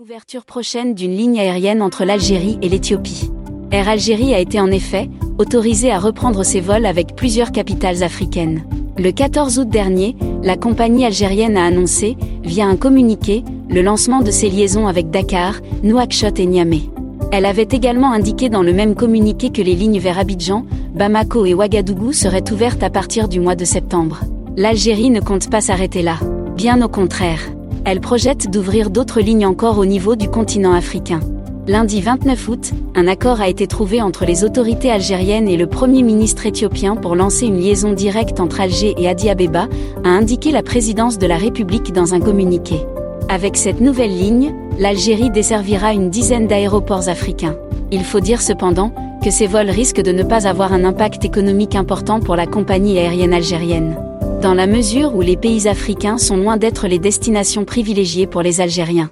Ouverture prochaine d'une ligne aérienne entre l'Algérie et l'Éthiopie. Air Algérie a été en effet autorisée à reprendre ses vols avec plusieurs capitales africaines. Le 14 août dernier, la compagnie algérienne a annoncé, via un communiqué, le lancement de ses liaisons avec Dakar, Nouakchott et Niamey. Elle avait également indiqué dans le même communiqué que les lignes vers Abidjan, Bamako et Ouagadougou seraient ouvertes à partir du mois de septembre. L'Algérie ne compte pas s'arrêter là. Bien au contraire. Elle projette d'ouvrir d'autres lignes encore au niveau du continent africain. Lundi 29 août, un accord a été trouvé entre les autorités algériennes et le Premier ministre éthiopien pour lancer une liaison directe entre Alger et Addis Abeba, a indiqué la présidence de la République dans un communiqué. Avec cette nouvelle ligne, l'Algérie desservira une dizaine d'aéroports africains. Il faut dire cependant que ces vols risquent de ne pas avoir un impact économique important pour la compagnie aérienne algérienne dans la mesure où les pays africains sont loin d'être les destinations privilégiées pour les Algériens.